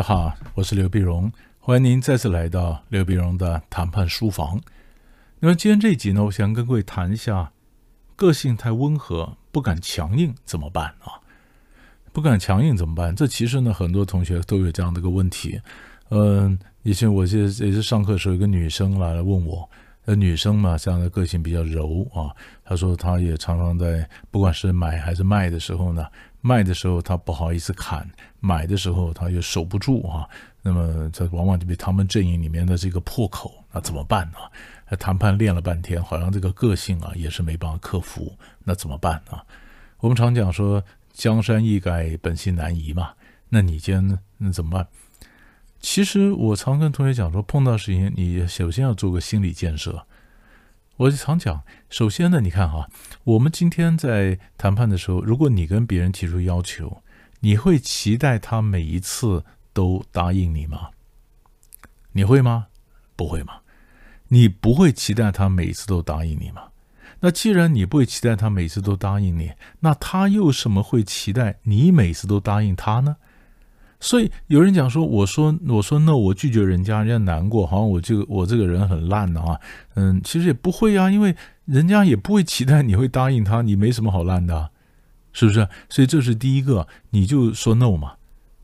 大家好，我是刘碧荣，欢迎您再次来到刘碧荣的谈判书房。那么今天这一集呢，我想跟各位谈一下，个性太温和、不敢强硬怎么办啊？不敢强硬怎么办？这其实呢，很多同学都有这样的一个问题。嗯，以前我记得也是上课的时候，一个女生来了问我，那女生嘛，这样的个性比较柔啊。她说她也常常在，不管是买还是卖的时候呢。卖的时候他不好意思砍，买的时候他又守不住啊。那么这往往就被他们阵营里面的这个破口，那怎么办呢？谈判练了半天，好像这个个性啊也是没办法克服，那怎么办呢？我们常讲说江山易改，本性难移嘛。那你今天那怎么办？其实我常跟同学讲说，碰到事情你首先要做个心理建设。我就常讲，首先呢，你看哈，我们今天在谈判的时候，如果你跟别人提出要求，你会期待他每一次都答应你吗？你会吗？不会吗？你不会期待他每次都答应你吗？那既然你不会期待他每次都答应你，那他又什么会期待你每次都答应他呢？所以有人讲说，我说我说 no，我拒绝人家，人家难过，好像我这个我这个人很烂的啊。嗯，其实也不会啊，因为人家也不会期待你会答应他，你没什么好烂的，是不是？所以这是第一个，你就说 no 嘛，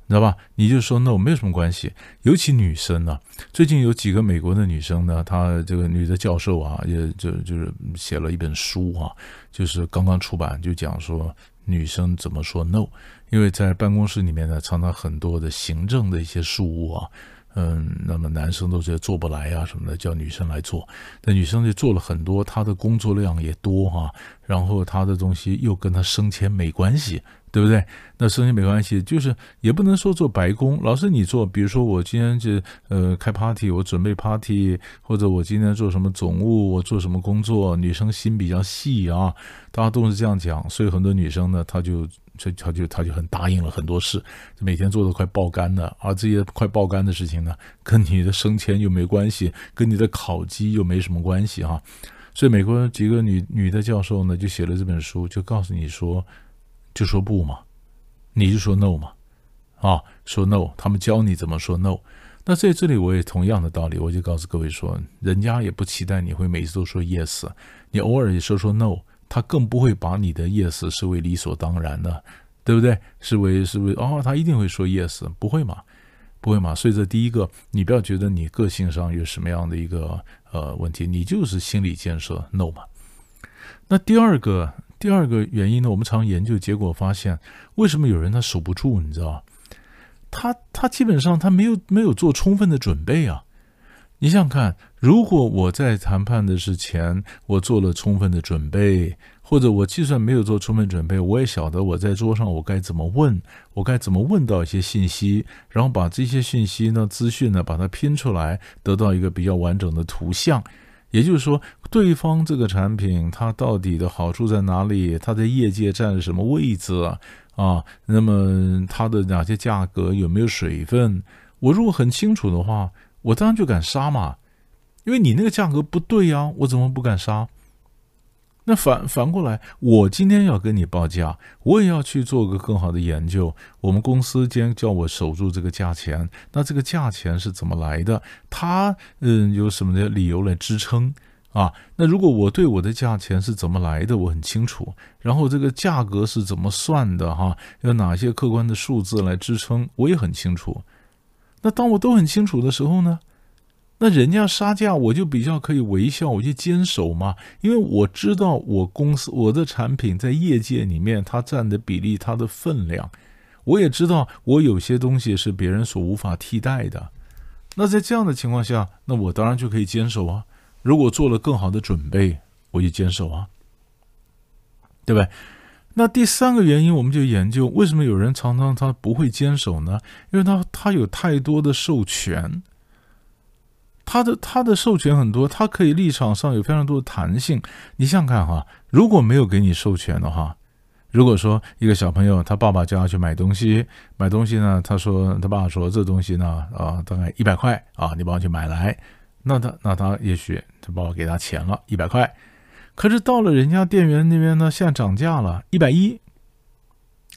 你知道吧？你就说 no，没有什么关系。尤其女生呢，最近有几个美国的女生呢，她这个女的教授啊，也就就是写了一本书啊，就是刚刚出版，就讲说。女生怎么说 no？因为在办公室里面呢，常常很多的行政的一些事务啊，嗯，那么男生都觉得做不来啊什么的，叫女生来做。那女生就做了很多，她的工作量也多哈，然后他的东西又跟他升迁没关系。对不对？那升迁没关系，就是也不能说做白工。老师，你做，比如说我今天就呃开 party，我准备 party，或者我今天做什么总务，我做什么工作，女生心比较细啊，大家都是这样讲，所以很多女生呢，她就她就她就很答应了很多事，每天做的快爆肝了，而这些快爆肝的事情呢，跟你的升迁又没关系，跟你的考绩又没什么关系哈。所以美国几个女女的教授呢，就写了这本书，就告诉你说。就说不嘛，你就说 no 嘛，啊，说 no，他们教你怎么说 no。那在这里我也同样的道理，我就告诉各位说，人家也不期待你会每次都说 yes，你偶尔也说说 no，他更不会把你的 yes 视为理所当然的，对不对？视为是不是？哦，他一定会说 yes，不会嘛，不会嘛。所以这第一个，你不要觉得你个性上有什么样的一个呃问题，你就是心理建设 no 嘛。那第二个。第二个原因呢，我们常研究，结果发现，为什么有人他守不住？你知道他他基本上他没有没有做充分的准备啊！你想想看，如果我在谈判的之前，我做了充分的准备，或者我计算没有做充分准备，我也晓得我在桌上我该怎么问，我该怎么问到一些信息，然后把这些信息呢、资讯呢，把它拼出来，得到一个比较完整的图像。也就是说，对方这个产品它到底的好处在哪里？它在业界占什么位置啊？啊，那么它的哪些价格有没有水分？我如果很清楚的话，我当然就敢杀嘛，因为你那个价格不对呀，我怎么不敢杀？那反反过来，我今天要跟你报价，我也要去做个更好的研究。我们公司今天叫我守住这个价钱，那这个价钱是怎么来的？它嗯有什么的理由来支撑啊？那如果我对我的价钱是怎么来的，我很清楚。然后这个价格是怎么算的？哈，有哪些客观的数字来支撑，我也很清楚。那当我都很清楚的时候呢？那人家杀价，我就比较可以微笑，我就坚守嘛，因为我知道我公司我的产品在业界里面它占的比例，它的分量，我也知道我有些东西是别人所无法替代的。那在这样的情况下，那我当然就可以坚守啊。如果做了更好的准备，我就坚守啊，对不对？那第三个原因，我们就研究为什么有人常常他不会坚守呢？因为他他有太多的授权。他的他的授权很多，他可以立场上有非常多的弹性。你想想看哈，如果没有给你授权的话，如果说一个小朋友他爸爸叫他去买东西，买东西呢，他说他爸爸说这东西呢啊大概一百块啊，你帮我去买来，那他那他也许他爸爸给他钱了一百块，可是到了人家店员那边呢，现在涨价了一百一，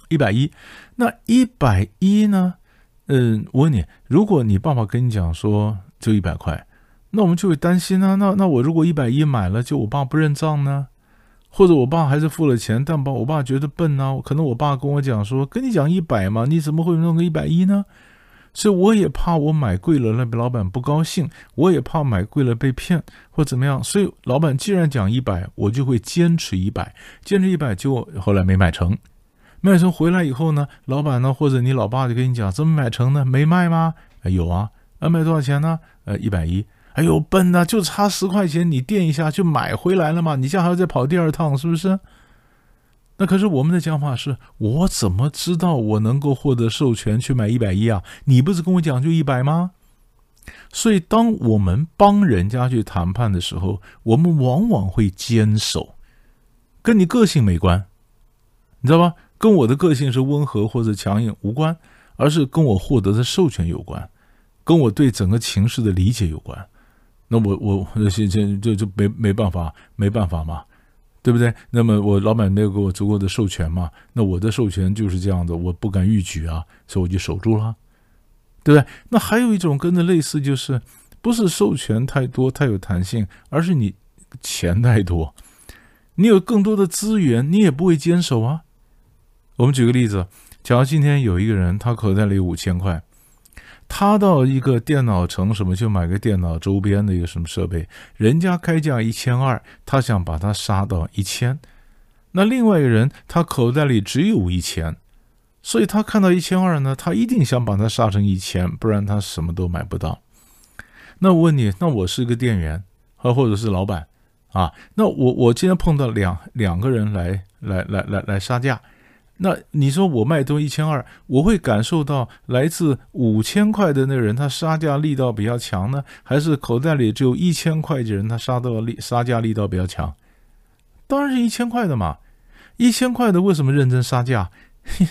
一百一，那一百一呢？嗯，我问你，如果你爸爸跟你讲说就一百块，那我们就会担心啊。那那我如果一百一买了，就我爸不认账呢？或者我爸还是付了钱，但把我爸觉得笨呢？可能我爸跟我讲说，跟你讲一百嘛，你怎么会弄个一百一呢？所以我也怕我买贵了，那老板不高兴；我也怕买贵了被骗或怎么样。所以老板既然讲一百，我就会坚持一百，坚持一百，就后来没买成。卖成回来以后呢，老板呢或者你老爸就跟你讲怎么买成呢？没卖吗？有啊，啊卖多少钱呢？呃一百一。哎呦笨呐，就差十块钱，你垫一下就买回来了嘛，你这样还要再跑第二趟是不是？那可是我们的讲法是，我怎么知道我能够获得授权去买一百一啊？你不是跟我讲就一百吗？所以当我们帮人家去谈判的时候，我们往往会坚守，跟你个性没关，你知道吧？跟我的个性是温和或者强硬无关，而是跟我获得的授权有关，跟我对整个情势的理解有关。那我我那些就就就没没办法没办法嘛，对不对？那么我老板没有给我足够的授权嘛，那我的授权就是这样的，我不敢逾矩啊，所以我就守住了，对不对？那还有一种跟着类似，就是不是授权太多太有弹性，而是你钱太多，你有更多的资源，你也不会坚守啊。我们举个例子，假如今天有一个人，他口袋里有五千块，他到一个电脑城什么就买个电脑周边的一个什么设备，人家开价一千二，他想把它杀到一千，那另外一个人他口袋里只有一千，所以他看到一千二呢，他一定想把它杀成一千，不然他什么都买不到。那我问你，那我是个店员啊，或者是老板啊，那我我今天碰到两两个人来来来来来杀价。那你说我卖多一千二，我会感受到来自五千块的那个人他杀价力道比较强呢，还是口袋里只有一千块的人他杀到力杀价力道比较强？当然是一千块的嘛！一千块的为什么认真杀价？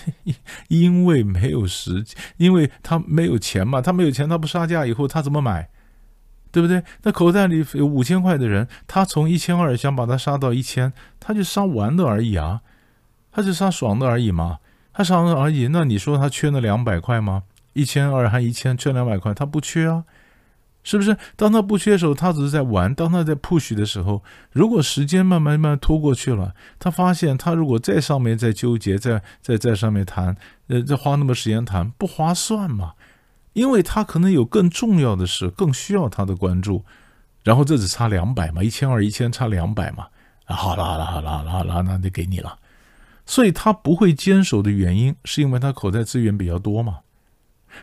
因为没有时，因为他没有钱嘛，他没有钱，他不杀价以后他怎么买？对不对？那口袋里有五千块的人，他从一千二想把它杀到一千，他就杀完了而已啊。他是他爽的而已嘛，他爽的而已。那你说他缺那两百块吗？一千二还一千，缺两百块，他不缺啊，是不是？当他不缺的时候，他只是在玩；当他在 push 的时候，如果时间慢慢慢慢拖过去了，他发现他如果在上面在纠结，在在在上面谈，呃，再花那么时间谈，不划算嘛？因为他可能有更重要的事，更需要他的关注。然后这只差两百嘛，一千二一千差两百嘛，啊，好了好了好了好了，那就给你了。所以他不会坚守的原因，是因为他口袋资源比较多嘛，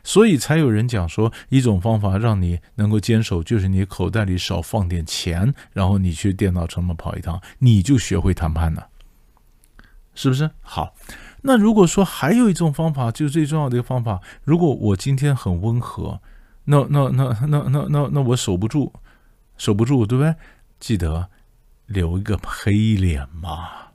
所以才有人讲说，一种方法让你能够坚守，就是你口袋里少放点钱，然后你去电脑城门跑一趟，你就学会谈判了，是不是？好，那如果说还有一种方法，就是最重要的一个方法，如果我今天很温和，那那那那那那那我守不住，守不住，对不对？记得留一个黑脸嘛。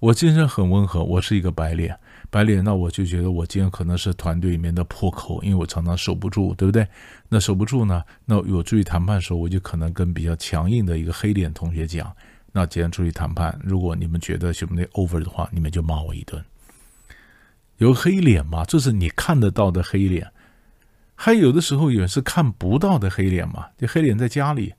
我今天很温和，我是一个白脸，白脸，那我就觉得我今天可能是团队里面的破口，因为我常常守不住，对不对？那守不住呢？那我出去谈判的时候，我就可能跟比较强硬的一个黑脸同学讲，那今天出去谈判，如果你们觉得兄弟 over 的话，你们就骂我一顿。有黑脸嘛？这是你看得到的黑脸，还有的时候也是看不到的黑脸嘛。这黑脸在家里，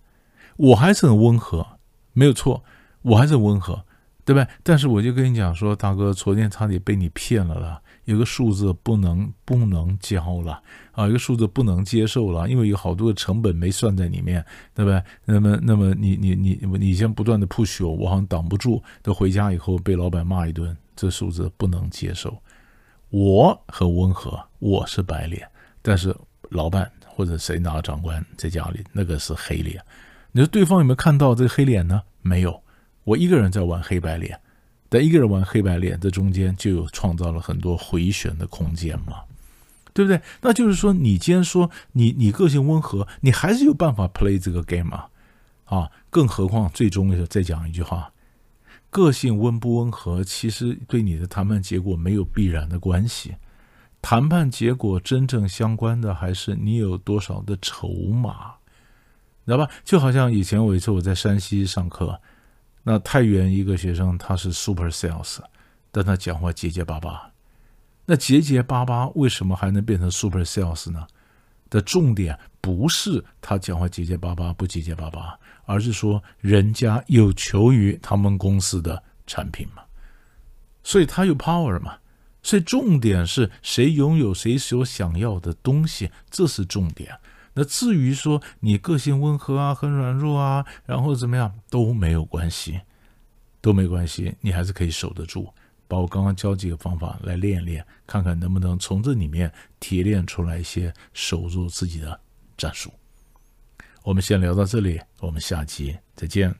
我还是很温和，没有错，我还是很温和。对不对？但是我就跟你讲说，大哥，昨天差点被你骗了啦，有个数字不能不能交了啊，有个数字不能接受了，因为有好多的成本没算在里面，对不对？那么那么你你你你先不断的 push 我，我好像挡不住，等回家以后被老板骂一顿，这数字不能接受。我很温和，我是白脸，但是老板或者谁拿了长官在家里那个是黑脸，你说对方有没有看到这个黑脸呢？没有。我一个人在玩黑白脸，但一个人玩黑白脸，这中间就有创造了很多回旋的空间嘛，对不对？那就是说，你既然说你你个性温和，你还是有办法 play 这个 game 嘛？啊，更何况最终再讲一句话，个性温不温和，其实对你的谈判结果没有必然的关系。谈判结果真正相关的还是你有多少的筹码，知道吧？就好像以前有一次我在山西上课。那太原一个学生，他是 super sales，但他讲话结结巴巴，那结结巴巴为什么还能变成 super sales 呢？的重点不是他讲话结结巴巴不结结巴巴，而是说人家有求于他们公司的产品嘛，所以他有 power 嘛。所以重点是谁拥有谁所想要的东西，这是重点。那至于说你个性温和啊，很软弱啊，然后怎么样都没有关系，都没关系，你还是可以守得住。把我刚刚教几个方法来练一练，看看能不能从这里面提炼出来一些守住自己的战术。我们先聊到这里，我们下期再见。